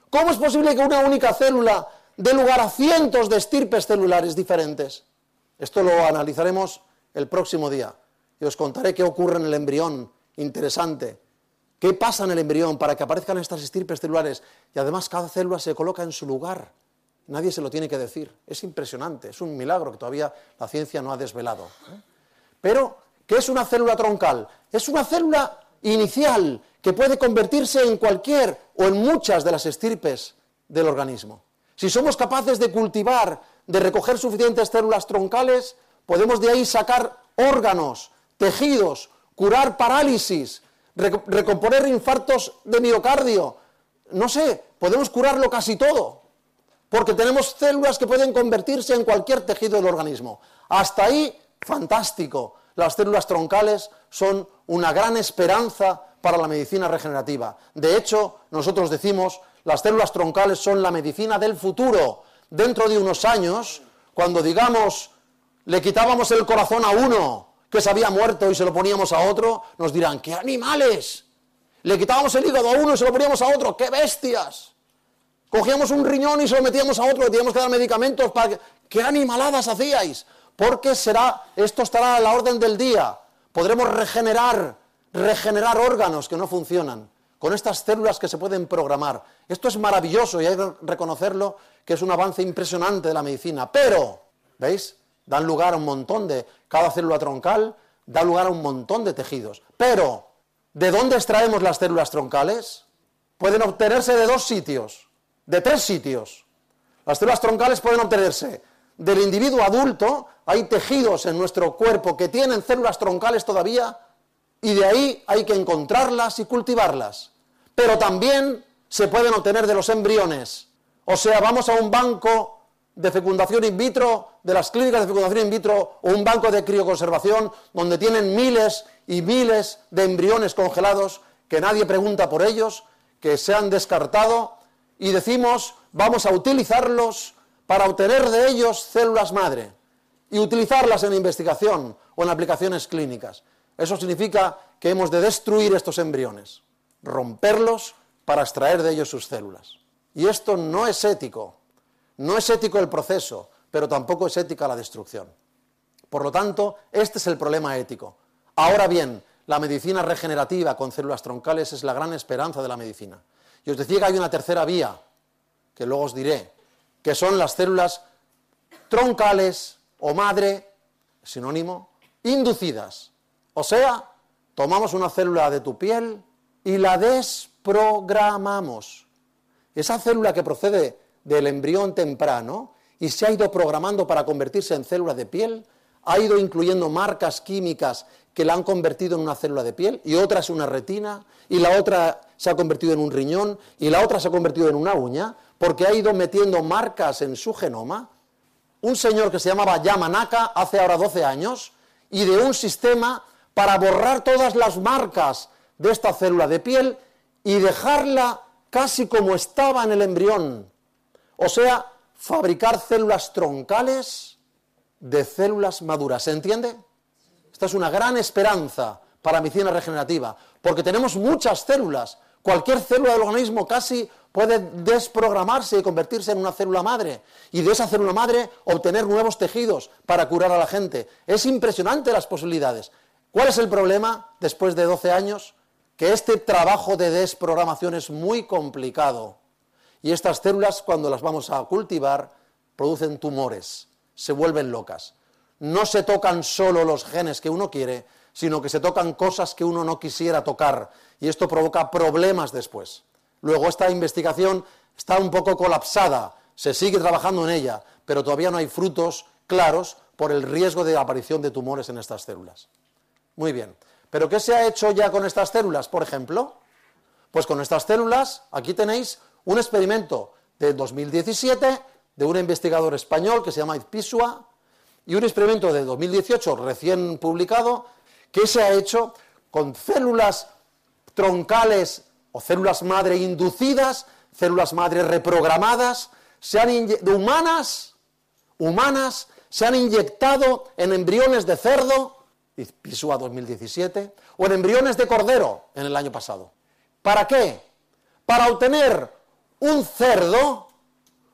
¿Cómo es posible que una única célula de lugar a cientos de estirpes celulares diferentes. Esto lo analizaremos el próximo día y os contaré qué ocurre en el embrión, interesante. ¿Qué pasa en el embrión para que aparezcan estas estirpes celulares? Y además cada célula se coloca en su lugar. Nadie se lo tiene que decir. Es impresionante, es un milagro que todavía la ciencia no ha desvelado. Pero, ¿qué es una célula troncal? Es una célula inicial que puede convertirse en cualquier o en muchas de las estirpes del organismo. Si somos capaces de cultivar, de recoger suficientes células troncales, podemos de ahí sacar órganos, tejidos, curar parálisis, recomponer infartos de miocardio. No sé, podemos curarlo casi todo, porque tenemos células que pueden convertirse en cualquier tejido del organismo. Hasta ahí, fantástico. Las células troncales son una gran esperanza para la medicina regenerativa. De hecho, nosotros decimos las células troncales son la medicina del futuro. Dentro de unos años, cuando digamos, le quitábamos el corazón a uno que se había muerto y se lo poníamos a otro, nos dirán, ¡qué animales! Le quitábamos el hígado a uno y se lo poníamos a otro, ¡qué bestias! Cogíamos un riñón y se lo metíamos a otro, le teníamos que dar medicamentos para que... ¿Qué animaladas hacíais? porque será, esto estará a la orden del día. Podremos regenerar, regenerar órganos que no funcionan con estas células que se pueden programar. Esto es maravilloso y hay que reconocerlo que es un avance impresionante de la medicina. Pero, ¿veis? Dan lugar a un montón de, cada célula troncal da lugar a un montón de tejidos. Pero, ¿de dónde extraemos las células troncales? Pueden obtenerse de dos sitios, de tres sitios. Las células troncales pueden obtenerse del individuo adulto, hay tejidos en nuestro cuerpo que tienen células troncales todavía, y de ahí hay que encontrarlas y cultivarlas. Pero también se pueden obtener de los embriones. O sea, vamos a un banco de fecundación in vitro, de las clínicas de fecundación in vitro, o un banco de crioconservación, donde tienen miles y miles de embriones congelados, que nadie pregunta por ellos, que se han descartado, y decimos, vamos a utilizarlos para obtener de ellos células madre y utilizarlas en investigación o en aplicaciones clínicas. Eso significa que hemos de destruir estos embriones, romperlos para extraer de ellos sus células. Y esto no es ético. No es ético el proceso, pero tampoco es ética la destrucción. Por lo tanto, este es el problema ético. Ahora bien, la medicina regenerativa con células troncales es la gran esperanza de la medicina. Y os decía que hay una tercera vía, que luego os diré, que son las células troncales o madre, sinónimo, inducidas. O sea, tomamos una célula de tu piel y la desprogramamos. Esa célula que procede del embrión temprano y se ha ido programando para convertirse en célula de piel, ha ido incluyendo marcas químicas que la han convertido en una célula de piel y otra es una retina y la otra se ha convertido en un riñón y la otra se ha convertido en una uña porque ha ido metiendo marcas en su genoma. Un señor que se llamaba Yamanaka hace ahora 12 años y de un sistema para borrar todas las marcas de esta célula de piel y dejarla casi como estaba en el embrión. O sea, fabricar células troncales de células maduras. ¿Se entiende? Esta es una gran esperanza para medicina regenerativa, porque tenemos muchas células. Cualquier célula del organismo casi puede desprogramarse y convertirse en una célula madre y de esa célula madre obtener nuevos tejidos para curar a la gente. Es impresionante las posibilidades. ¿Cuál es el problema después de 12 años? Que este trabajo de desprogramación es muy complicado y estas células cuando las vamos a cultivar producen tumores, se vuelven locas. No se tocan solo los genes que uno quiere, sino que se tocan cosas que uno no quisiera tocar y esto provoca problemas después. Luego esta investigación está un poco colapsada, se sigue trabajando en ella, pero todavía no hay frutos claros por el riesgo de aparición de tumores en estas células. Muy bien, pero ¿qué se ha hecho ya con estas células, por ejemplo? Pues con estas células, aquí tenéis un experimento de 2017 de un investigador español que se llama Izpisua y un experimento de 2018 recién publicado que se ha hecho con células troncales o células madre inducidas, células madre reprogramadas, se han de humanas, humanas, se han inyectado en embriones de cerdo, PISUA 2017, o en embriones de cordero en el año pasado. ¿Para qué? Para obtener un cerdo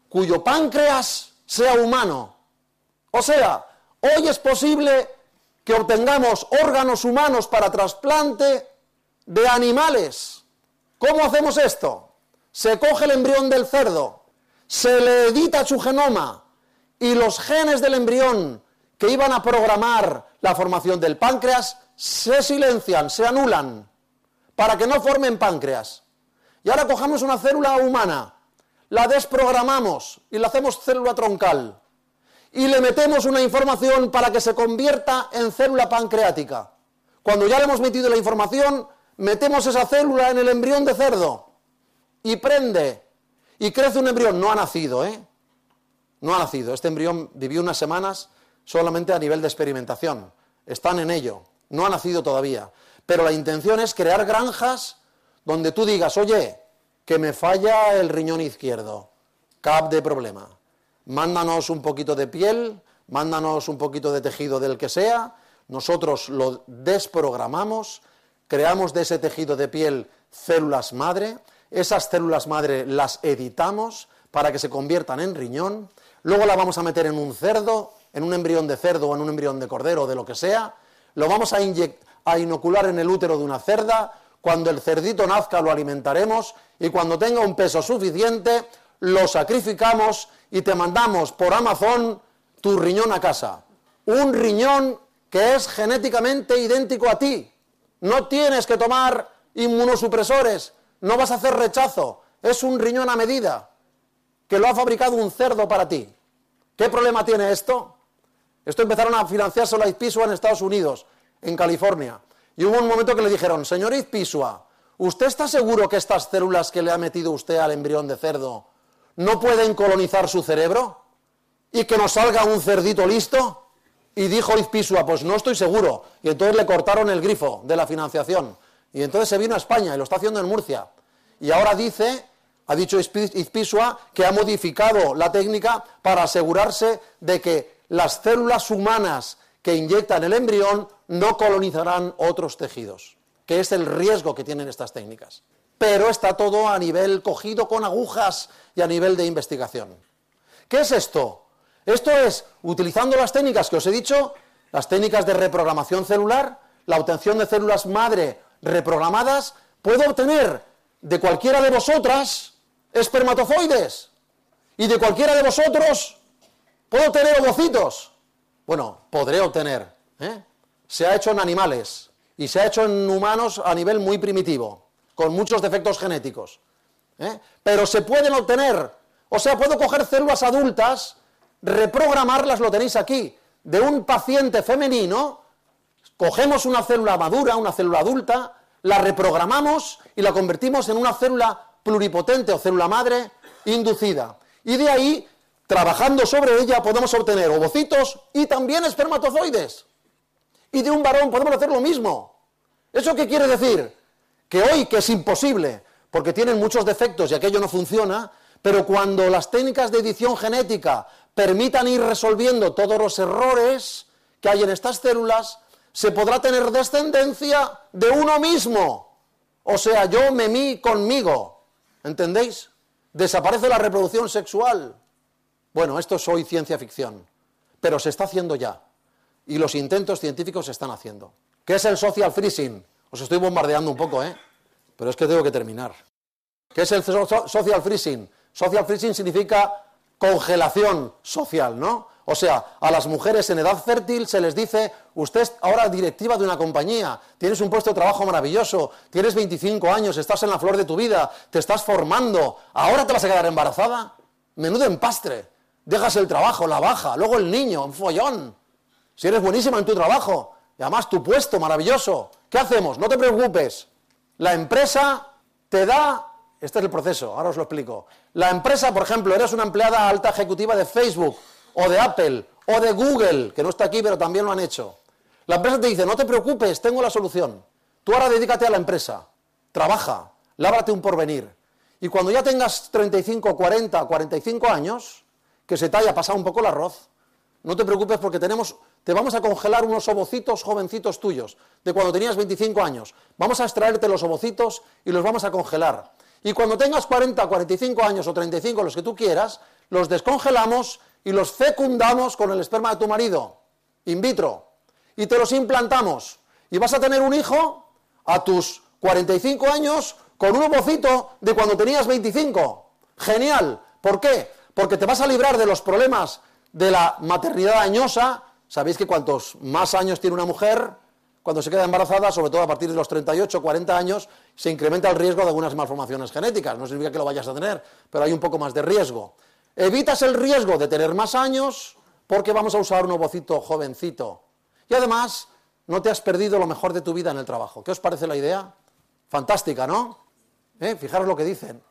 cuyo páncreas sea humano. O sea, hoy es posible que obtengamos órganos humanos para trasplante de animales. ¿Cómo hacemos esto? Se coge el embrión del cerdo, se le edita su genoma y los genes del embrión que iban a programar la formación del páncreas se silencian, se anulan, para que no formen páncreas. Y ahora cogemos una célula humana, la desprogramamos y la hacemos célula troncal. Y le metemos una información para que se convierta en célula pancreática. Cuando ya le hemos metido la información, metemos esa célula en el embrión de cerdo y prende y crece un embrión. No ha nacido, ¿eh? No ha nacido. Este embrión vivió unas semanas solamente a nivel de experimentación. Están en ello. No ha nacido todavía. Pero la intención es crear granjas donde tú digas, oye, que me falla el riñón izquierdo. Cap de problema. Mándanos un poquito de piel, mándanos un poquito de tejido del que sea, nosotros lo desprogramamos creamos de ese tejido de piel células madre, esas células madre las editamos para que se conviertan en riñón, luego la vamos a meter en un cerdo, en un embrión de cerdo o en un embrión de cordero o de lo que sea, lo vamos a, a inocular en el útero de una cerda, cuando el cerdito nazca lo alimentaremos y cuando tenga un peso suficiente lo sacrificamos y te mandamos por Amazon tu riñón a casa. Un riñón que es genéticamente idéntico a ti. No tienes que tomar inmunosupresores, no vas a hacer rechazo, es un riñón a medida que lo ha fabricado un cerdo para ti. ¿Qué problema tiene esto? Esto empezaron a financiarse la Izpisua en Estados Unidos, en California. Y hubo un momento que le dijeron, señor Izpisua, ¿usted está seguro que estas células que le ha metido usted al embrión de cerdo no pueden colonizar su cerebro? ¿Y que nos salga un cerdito listo? Y dijo Izpisua, pues no estoy seguro. Y entonces le cortaron el grifo de la financiación. Y entonces se vino a España y lo está haciendo en Murcia. Y ahora dice, ha dicho Izpisua, que ha modificado la técnica para asegurarse de que las células humanas que inyectan el embrión no colonizarán otros tejidos, que es el riesgo que tienen estas técnicas. Pero está todo a nivel cogido con agujas y a nivel de investigación. ¿Qué es esto? Esto es, utilizando las técnicas que os he dicho, las técnicas de reprogramación celular, la obtención de células madre reprogramadas, puedo obtener de cualquiera de vosotras espermatozoides y de cualquiera de vosotros puedo tener ovocitos. Bueno, podré obtener. ¿eh? Se ha hecho en animales y se ha hecho en humanos a nivel muy primitivo, con muchos defectos genéticos. ¿eh? Pero se pueden obtener. O sea, puedo coger células adultas, reprogramarlas, lo tenéis aquí, de un paciente femenino Cogemos una célula madura, una célula adulta, la reprogramamos y la convertimos en una célula pluripotente o célula madre inducida. Y de ahí, trabajando sobre ella, podemos obtener ovocitos y también espermatozoides. Y de un varón podemos hacer lo mismo. ¿Eso qué quiere decir? Que hoy, que es imposible, porque tienen muchos defectos y aquello no funciona, pero cuando las técnicas de edición genética permitan ir resolviendo todos los errores que hay en estas células, se podrá tener descendencia de uno mismo. O sea, yo me mí conmigo. ¿Entendéis? Desaparece la reproducción sexual. Bueno, esto es hoy ciencia ficción, pero se está haciendo ya. Y los intentos científicos se están haciendo. ¿Qué es el social freezing? Os estoy bombardeando un poco, ¿eh? Pero es que tengo que terminar. ¿Qué es el social freezing? Social freezing significa congelación social, ¿no? O sea, a las mujeres en edad fértil se les dice, usted es ahora directiva de una compañía, tienes un puesto de trabajo maravilloso, tienes 25 años, estás en la flor de tu vida, te estás formando, ahora te vas a quedar embarazada. Menudo empastre. Dejas el trabajo, la baja, luego el niño, un follón. Si eres buenísima en tu trabajo, y además tu puesto maravilloso, ¿qué hacemos? No te preocupes. La empresa te da, este es el proceso, ahora os lo explico. La empresa, por ejemplo, eres una empleada alta ejecutiva de Facebook o de Apple, o de Google, que no está aquí, pero también lo han hecho. La empresa te dice, no te preocupes, tengo la solución. Tú ahora dedícate a la empresa, trabaja, lábrate un porvenir. Y cuando ya tengas 35, 40, 45 años, que se te haya pasado un poco el arroz, no te preocupes porque tenemos, te vamos a congelar unos ovocitos jovencitos tuyos, de cuando tenías 25 años. Vamos a extraerte los ovocitos y los vamos a congelar. Y cuando tengas 40, 45 años o 35, los que tú quieras, los descongelamos y los fecundamos con el esperma de tu marido, in vitro, y te los implantamos. Y vas a tener un hijo a tus 45 años con un ovocito de cuando tenías 25. Genial. ¿Por qué? Porque te vas a librar de los problemas de la maternidad añosa. Sabéis que cuantos más años tiene una mujer, cuando se queda embarazada, sobre todo a partir de los 38, 40 años, se incrementa el riesgo de algunas malformaciones genéticas. No significa que lo vayas a tener, pero hay un poco más de riesgo. Evitas el riesgo de tener más años porque vamos a usar un ovocito jovencito. Y además, no te has perdido lo mejor de tu vida en el trabajo. ¿Qué os parece la idea? Fantástica, ¿no? ¿Eh? Fijaros lo que dicen.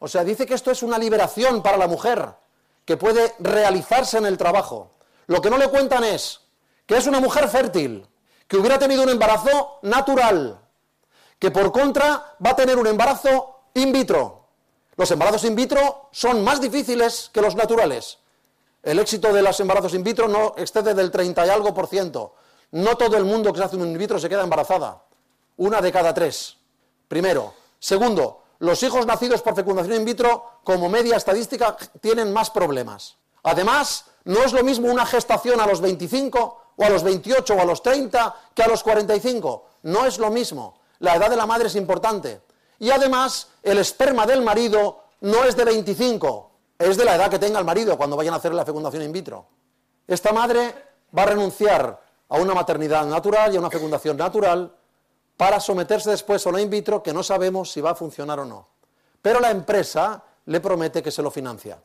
O sea, dice que esto es una liberación para la mujer, que puede realizarse en el trabajo. Lo que no le cuentan es que es una mujer fértil, que hubiera tenido un embarazo natural, que por contra va a tener un embarazo in vitro. Los embarazos in vitro son más difíciles que los naturales. El éxito de los embarazos in vitro no excede del 30 y algo por ciento. No todo el mundo que se hace un in vitro se queda embarazada. Una de cada tres. Primero. Segundo, los hijos nacidos por fecundación in vitro, como media estadística, tienen más problemas. Además, no es lo mismo una gestación a los 25 o a los 28 o a los 30 que a los 45. No es lo mismo. La edad de la madre es importante. Y además, el esperma del marido no es de 25, es de la edad que tenga el marido cuando vayan a hacer la fecundación in vitro. Esta madre va a renunciar a una maternidad natural y a una fecundación natural para someterse después a una in vitro que no sabemos si va a funcionar o no. Pero la empresa le promete que se lo financia.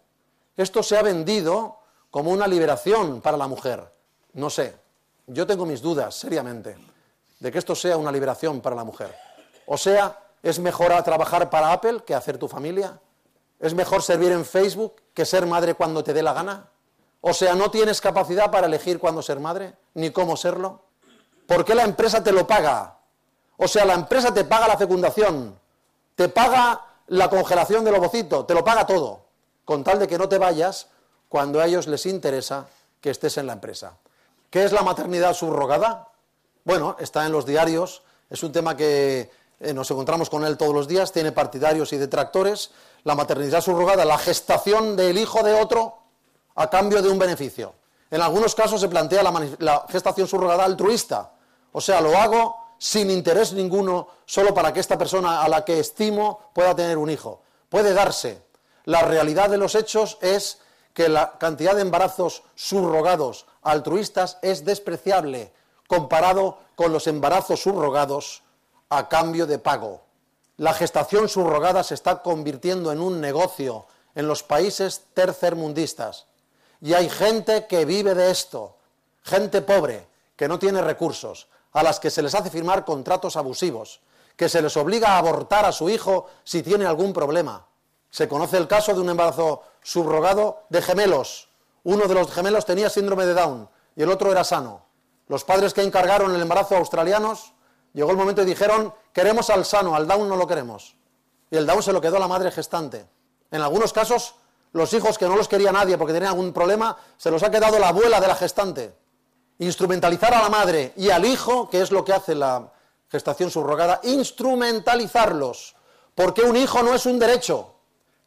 Esto se ha vendido como una liberación para la mujer. No sé, yo tengo mis dudas, seriamente, de que esto sea una liberación para la mujer. O sea, ¿es mejor trabajar para Apple que hacer tu familia? ¿Es mejor servir en Facebook que ser madre cuando te dé la gana? O sea, ¿no tienes capacidad para elegir cuándo ser madre, ni cómo serlo? ¿Por qué la empresa te lo paga? O sea, la empresa te paga la fecundación, te paga la congelación del ovocito, te lo paga todo, con tal de que no te vayas cuando a ellos les interesa que estés en la empresa. ¿Qué es la maternidad subrogada? Bueno, está en los diarios, es un tema que eh, nos encontramos con él todos los días, tiene partidarios y detractores. La maternidad subrogada, la gestación del hijo de otro a cambio de un beneficio. En algunos casos se plantea la, gestación subrogada altruista, o sea, lo hago sin interés ninguno, solo para que esta persona a la que estimo pueda tener un hijo. Puede darse. La realidad de los hechos es que la cantidad de embarazos subrogados altruistas es despreciable comparado con los embarazos subrogados a cambio de pago. La gestación subrogada se está convirtiendo en un negocio en los países tercermundistas. Y hay gente que vive de esto, gente pobre, que no tiene recursos, a las que se les hace firmar contratos abusivos, que se les obliga a abortar a su hijo si tiene algún problema. Se conoce el caso de un embarazo subrogado de gemelos. Uno de los gemelos tenía síndrome de Down y el otro era sano. Los padres que encargaron el embarazo australianos, llegó el momento y dijeron, queremos al sano, al Down no lo queremos. Y el Down se lo quedó a la madre gestante. En algunos casos los hijos que no los quería nadie porque tenían algún problema, se los ha quedado la abuela de la gestante. Instrumentalizar a la madre y al hijo, que es lo que hace la gestación subrogada, instrumentalizarlos. Porque un hijo no es un derecho.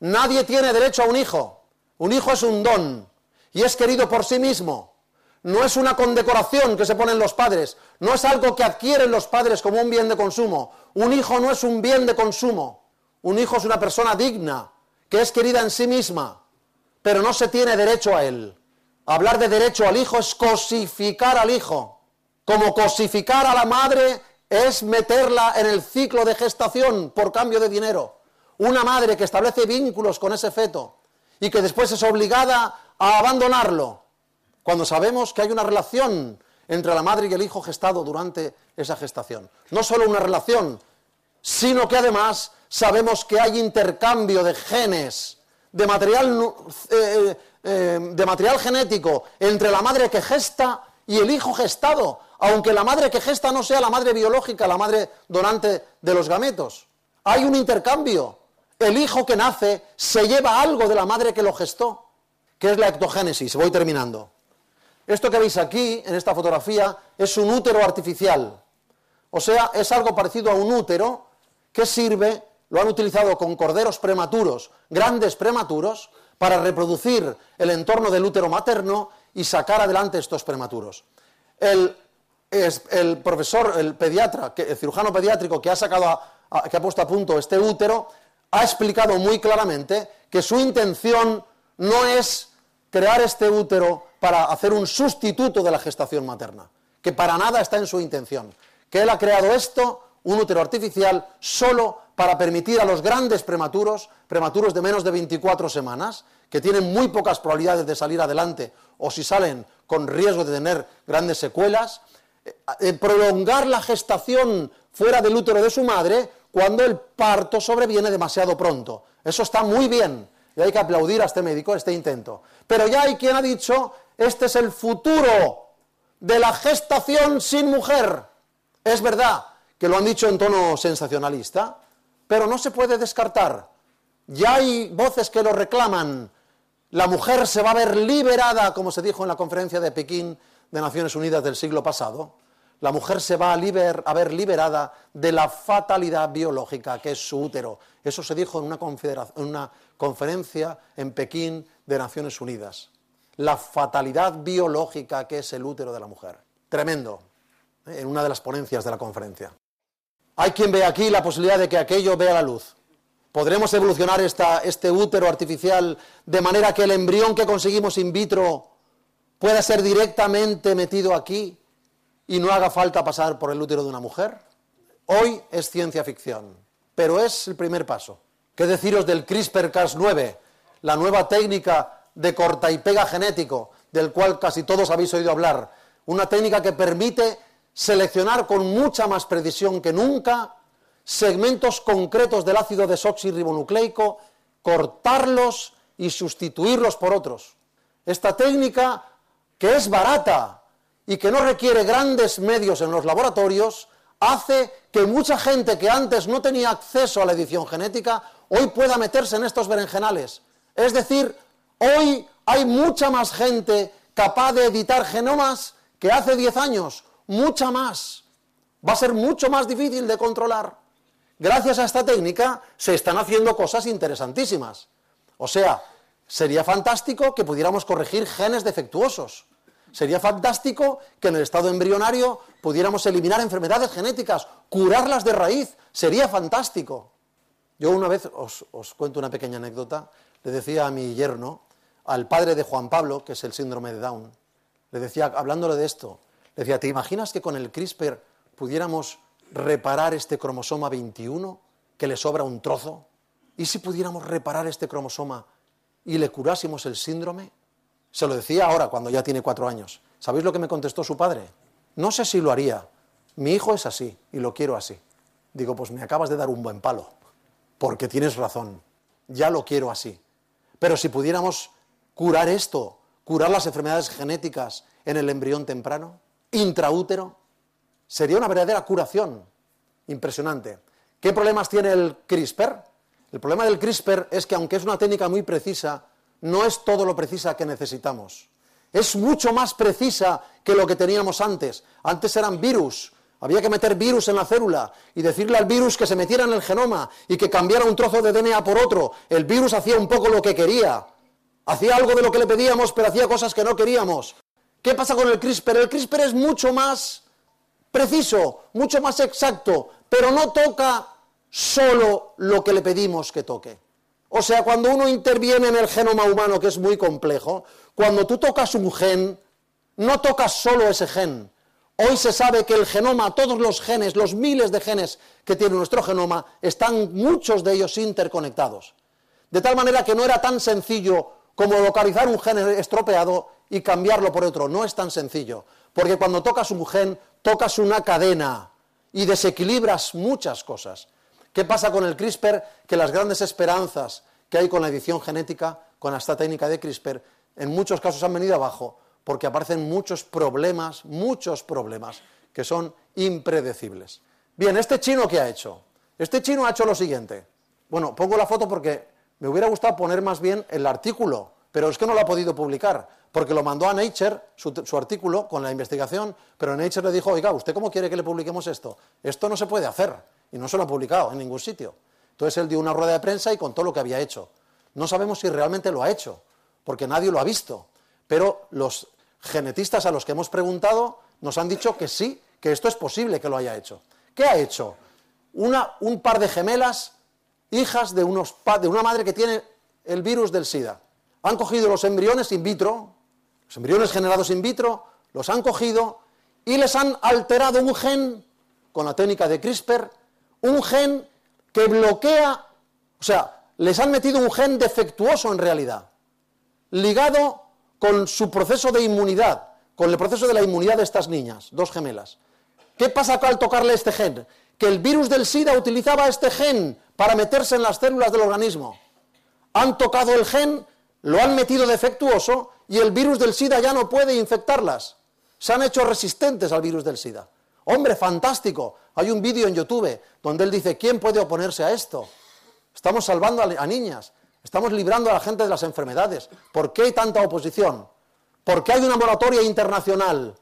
Nadie tiene derecho a un hijo. Un hijo es un don y es querido por sí mismo. No es una condecoración que se ponen los padres, no es algo que adquieren los padres como un bien de consumo. Un hijo no es un bien de consumo. Un hijo es una persona digna, que es querida en sí misma, pero no se tiene derecho a él. Hablar de derecho al hijo es cosificar al hijo, como cosificar a la madre es meterla en el ciclo de gestación por cambio de dinero. Una madre que establece vínculos con ese feto y que después es obligada a abandonarlo, cuando sabemos que hay una relación entre la madre y el hijo gestado durante esa gestación. No solo una relación, sino que además sabemos que hay intercambio de genes, de material, eh, eh, de material genético entre la madre que gesta y el hijo gestado, aunque la madre que gesta no sea la madre biológica, la madre donante de los gametos. Hay un intercambio. El hijo que nace se lleva algo de la madre que lo gestó, que es la ectogénesis. Voy terminando. Esto que veis aquí, en esta fotografía, es un útero artificial. O sea, es algo parecido a un útero que sirve lo han utilizado con corderos prematuros, grandes prematuros, para reproducir el entorno del útero materno y sacar adelante estos prematuros. El, profesor, el pediatra, el cirujano pediátrico que ha, sacado que ha puesto a punto este útero, ha explicado muy claramente que su intención no es crear este útero para hacer un sustituto de la gestación materna, que para nada está en su intención, que él ha creado esto un útero artificial solo para permitir a los grandes prematuros, prematuros de menos de 24 semanas, que tienen muy pocas probabilidades de salir adelante o si salen con riesgo de tener grandes secuelas, eh, eh, prolongar la gestación fuera del útero de su madre cuando el parto sobreviene demasiado pronto. Eso está muy bien y hay que aplaudir a este médico este intento. Pero ya hay quien ha dicho, este es el futuro de la gestación sin mujer. Es verdad, que lo han dicho en tono sensacionalista, pero no se puede descartar. Ya hay voces que lo reclaman. La mujer se va a ver liberada, como se dijo en la conferencia de Pekín de Naciones Unidas del siglo pasado. La mujer se va a, ver liberada de la fatalidad biológica que es su útero. Eso se dijo en una, en una conferencia en Pekín de Naciones Unidas. la fatalidad biológica que es el útero de la mujer. Tremendo, ¿eh? en una de las ponencias de la conferencia. Hay quien ve aquí la posibilidad de que aquello vea la luz. ¿Podremos evolucionar este útero artificial de manera que el embrión que conseguimos in vitro pueda ser directamente metido aquí y no haga falta pasar por el útero de una mujer? Hoy es ciencia ficción, pero es el primer paso. ¿Qué deciros del CRISPR-Cas9, la nueva técnica de corta y pega genético, del cual casi todos habéis oído hablar? Una técnica que permite seleccionar con mucha más precisión que nunca segmentos concretos del ácido desoxirribonucleico, cortarlos y sustituirlos por otros. Esta técnica, que es barata y que no requiere grandes medios en los laboratorios, hace que mucha gente que antes no tenía acceso a la edición genética, hoy pueda meterse en estos berenjenales. Es decir, hoy hay mucha más gente capaz de editar genomas que hace 10 años, mucha más. Va a ser mucho más difícil de controlar gracias a esta técnica se están haciendo cosas interesantísimas. O sea, sería fantástico que pudiéramos corregir genes defectuosos. Sería fantástico que en el estado embrionario pudiéramos eliminar enfermedades genéticas, curarlas de raíz. Sería fantástico. Yo una vez os, cuento una pequeña anécdota. Le decía a mi yerno, al padre de Juan Pablo, que es el síndrome de Down, le decía, hablándole de esto, decía, ¿te imaginas que con el CRISPR pudiéramos reparar este cromosoma 21, que le sobra un trozo? ¿Y si pudiéramos reparar este cromosoma y le curásemos el síndrome? Se lo decía ahora, cuando ya tiene cuatro años. ¿Sabéis lo que me contestó su padre? No sé si lo haría. Mi hijo es así y lo quiero así. Digo, pues me acabas de dar un buen palo, porque tienes razón. Ya lo quiero así. Pero si pudiéramos curar esto, curar las enfermedades genéticas en el embrión temprano, intraútero, Sería una verdadera curación. Impresionante. ¿Qué problemas tiene el CRISPR? El problema del CRISPR es que aunque es una técnica muy precisa, no es todo lo precisa que necesitamos. Es mucho más precisa que lo que teníamos antes. Antes eran virus. Había que meter virus en la célula y decirle al virus que se metiera en el genoma y que cambiara un trozo de DNA por otro. El virus hacía un poco lo que quería. Hacía algo de lo que le pedíamos, pero hacía cosas que no queríamos. ¿Qué pasa con el CRISPR? El CRISPR es mucho más preciso, mucho más exacto, pero no toca solo lo que le pedimos que toque. O sea, cuando uno interviene en el genoma humano, que es muy complejo, cuando tú tocas un gen, no tocas solo ese gen. Hoy se sabe que el genoma, todos los genes, los miles de genes que tiene nuestro genoma, están muchos de ellos interconectados. De tal manera que no era tan sencillo como localizar un gen estropeado y cambiarlo por otro. No es tan sencillo. Porque cuando tocas un gen, tocas una cadena y desequilibras muchas cosas. ¿Qué pasa con el CRISPR? Que las grandes esperanzas que hay con la edición genética, con esta técnica de CRISPR, en muchos casos han venido abajo porque aparecen muchos problemas, muchos problemas que son impredecibles. Bien, ¿este chino qué ha hecho? Este chino ha hecho lo siguiente. Bueno, pongo la foto porque me hubiera gustado poner más bien el artículo, pero es que no lo ha podido publicar porque lo mandó a Nature, su, artículo, con la investigación, pero Nature le dijo, oiga, ¿usted cómo quiere que le publiquemos esto? Esto no se puede hacer, y no se lo ha publicado en ningún sitio. Entonces él dio una rueda de prensa y contó lo que había hecho. No sabemos si realmente lo ha hecho, porque nadie lo ha visto, pero los genetistas a los que hemos preguntado nos han dicho que sí, que esto es posible que lo haya hecho. ¿Qué ha hecho? Una, un par de gemelas, hijas de, unos, de una madre que tiene el virus del SIDA. Han cogido los embriones in vitro, los embriones generados in vitro los han cogido y les han alterado un gen con la técnica de CRISPR, un gen que bloquea, o sea, les han metido un gen defectuoso en realidad, ligado con su proceso de inmunidad, con el proceso de la inmunidad de estas niñas, dos gemelas. ¿Qué pasa al tocarle este gen? Que el virus del SIDA utilizaba este gen para meterse en las células del organismo. Han tocado el gen, lo han metido defectuoso y el virus del SIDA ya no puede infectarlas. Se han hecho resistentes al virus del SIDA. Hombre, fantástico. Hay un vídeo en YouTube donde él dice, ¿quién puede oponerse a esto? Estamos salvando a, niñas, estamos librando a la gente de las enfermedades. ¿Por qué hay tanta oposición? ¿Por qué hay una moratoria internacional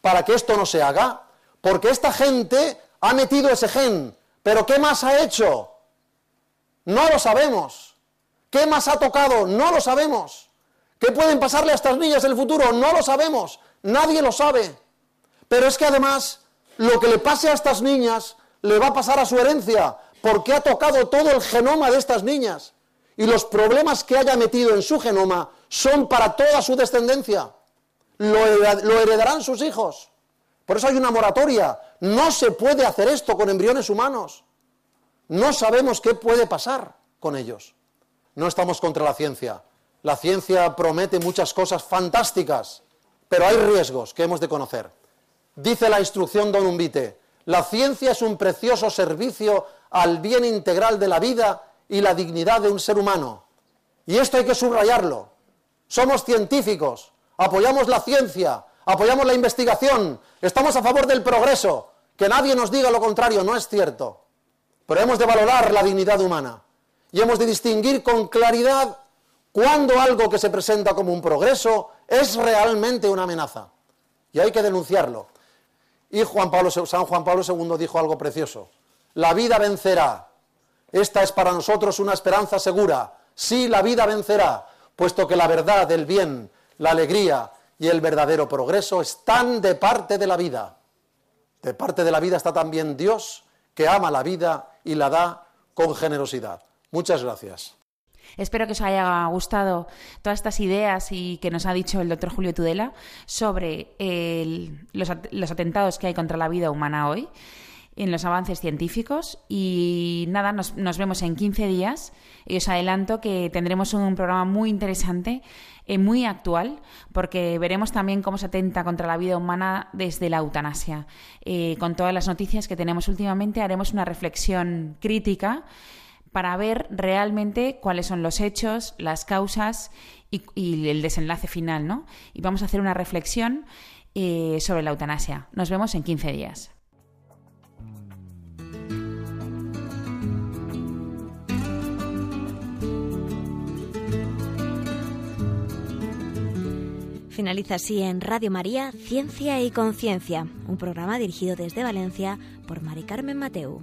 para que esto no se haga? Porque esta gente ha metido ese gen. ¿Pero qué más ha hecho? No lo sabemos. ¿Qué más ha tocado? No lo sabemos. ¿Qué pueden pasarle a estas niñas en el futuro? No lo sabemos, nadie lo sabe. Pero es que además lo que le pase a estas niñas le va a pasar a su herencia, porque ha tocado todo el genoma de estas niñas. Y los problemas que haya metido en su genoma son para toda su descendencia. Lo, heredarán sus hijos. Por eso hay una moratoria. No se puede hacer esto con embriones humanos. No sabemos qué puede pasar con ellos. No estamos contra la ciencia. La ciencia promete muchas cosas fantásticas, pero hay riesgos que hemos de conocer. Dice la instrucción Don Umbite, la ciencia es un precioso servicio al bien integral de la vida y la dignidad de un ser humano. Y esto hay que subrayarlo. Somos científicos, apoyamos la ciencia, apoyamos la investigación, estamos a favor del progreso. Que nadie nos diga lo contrario, no es cierto. Pero hemos de valorar la dignidad humana y hemos de distinguir con claridad cuando algo que se presenta como un progreso es realmente una amenaza. Y hay que denunciarlo. Y San Juan Pablo II dijo algo precioso. La vida vencerá. Esta es para nosotros una esperanza segura. Sí, la vida vencerá, puesto que la verdad, el bien, la alegría y el verdadero progreso están de parte de la vida. De parte de la vida está también Dios, que ama la vida y la da con generosidad. Muchas gracias. Espero que os haya gustado todas estas ideas y que nos ha dicho el doctor Julio Tudela sobre los, atentados que hay contra la vida humana hoy en los avances científicos y nada, nos, vemos en 15 días y os adelanto que tendremos un programa muy interesante, y eh, muy actual, porque veremos también cómo se atenta contra la vida humana desde la eutanasia. Eh, con todas las noticias que tenemos últimamente haremos una reflexión crítica para ver realmente cuáles son los hechos, las causas y, el desenlace final, ¿no? Y vamos a hacer una reflexión eh, sobre la eutanasia. Nos vemos en 15 días. Finaliza así en Radio María Ciencia y Conciencia, un programa dirigido desde Valencia por Mari Carmen Mateu.